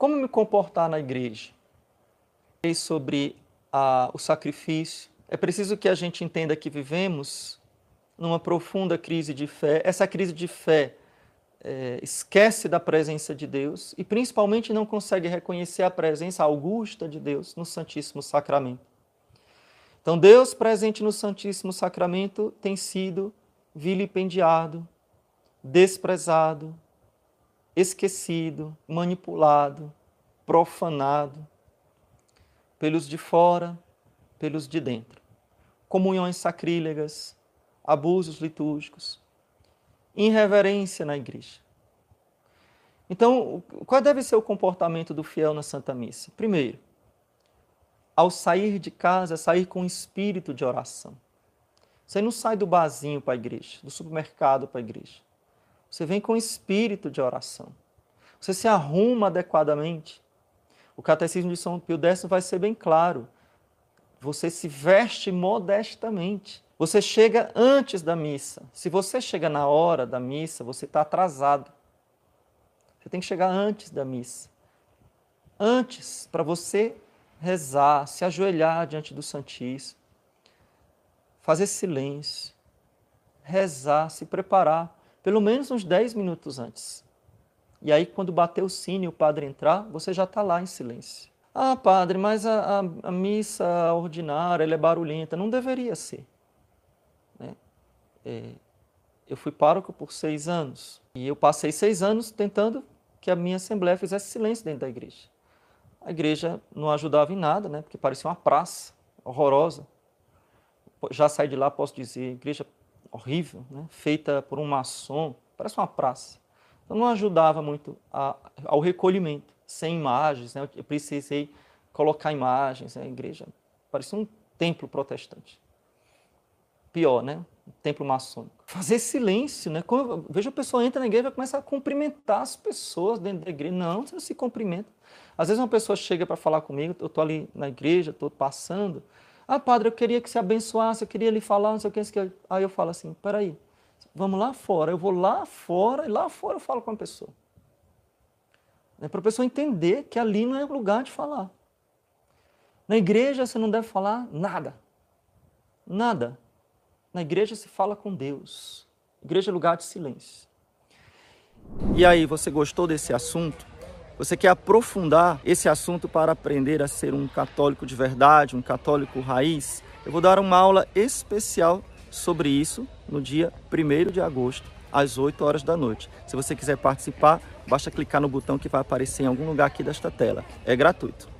Como me comportar na igreja? Sobre a, o sacrifício. É preciso que a gente entenda que vivemos numa profunda crise de fé. Essa crise de fé é, esquece da presença de Deus e principalmente não consegue reconhecer a presença augusta de Deus no Santíssimo Sacramento. Então, Deus presente no Santíssimo Sacramento tem sido vilipendiado, desprezado, esquecido, manipulado, profanado pelos de fora, pelos de dentro. Comunhões sacrílegas, abusos litúrgicos, irreverência na igreja. Então, qual deve ser o comportamento do fiel na Santa Missa? Primeiro, ao sair de casa, sair com espírito de oração. Você não sai do barzinho para a igreja, do supermercado para a igreja. Você vem com espírito de oração. Você se arruma adequadamente. O catecismo de São Pio X vai ser bem claro. Você se veste modestamente. Você chega antes da missa. Se você chega na hora da missa, você está atrasado. Você tem que chegar antes da missa. Antes, para você rezar, se ajoelhar diante do Santíssimo, fazer silêncio, rezar, se preparar pelo menos uns 10 minutos antes. E aí, quando bater o sino e o padre entrar, você já está lá em silêncio. Ah, padre, mas a, a, a missa ordinária é barulhenta. Não deveria ser. Né? É, eu fui pároco por seis anos. E eu passei seis anos tentando que a minha assembleia fizesse silêncio dentro da igreja. A igreja não ajudava em nada, né? porque parecia uma praça horrorosa. Já saí de lá, posso dizer, igreja horrível, né? feita por um maçom, parece uma praça. Então não ajudava muito a, ao recolhimento, sem imagens. Né? Eu precisei colocar imagens, né? a igreja parecia um templo protestante. Pior, né? Um templo maçônico. Fazer silêncio, né? Quando vejo a pessoa entra na igreja e começa a cumprimentar as pessoas dentro da igreja. Não, você não se cumprimenta. Às vezes uma pessoa chega para falar comigo, eu estou ali na igreja, estou passando, ah, padre, eu queria que se abençoasse, eu queria lhe falar, não sei o que. Aí eu falo assim, peraí, vamos lá fora. Eu vou lá fora e lá fora eu falo com a pessoa. É para a pessoa entender que ali não é lugar de falar. Na igreja você não deve falar nada. Nada. Na igreja se fala com Deus. Igreja é lugar de silêncio. E aí, você gostou desse assunto? Você quer aprofundar esse assunto para aprender a ser um católico de verdade, um católico raiz, eu vou dar uma aula especial sobre isso no dia 1 de agosto, às 8 horas da noite. Se você quiser participar, basta clicar no botão que vai aparecer em algum lugar aqui desta tela. É gratuito.